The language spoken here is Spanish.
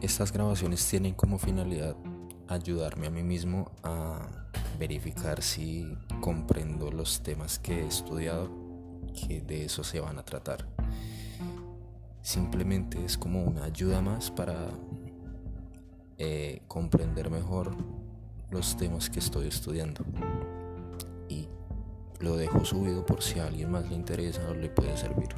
estas grabaciones tienen como finalidad ayudarme a mí mismo a verificar si comprendo los temas que he estudiado, que de eso se van a tratar. Simplemente es como una ayuda más para eh, comprender mejor los temas que estoy estudiando. Y lo dejo subido por si a alguien más le interesa o le puede servir.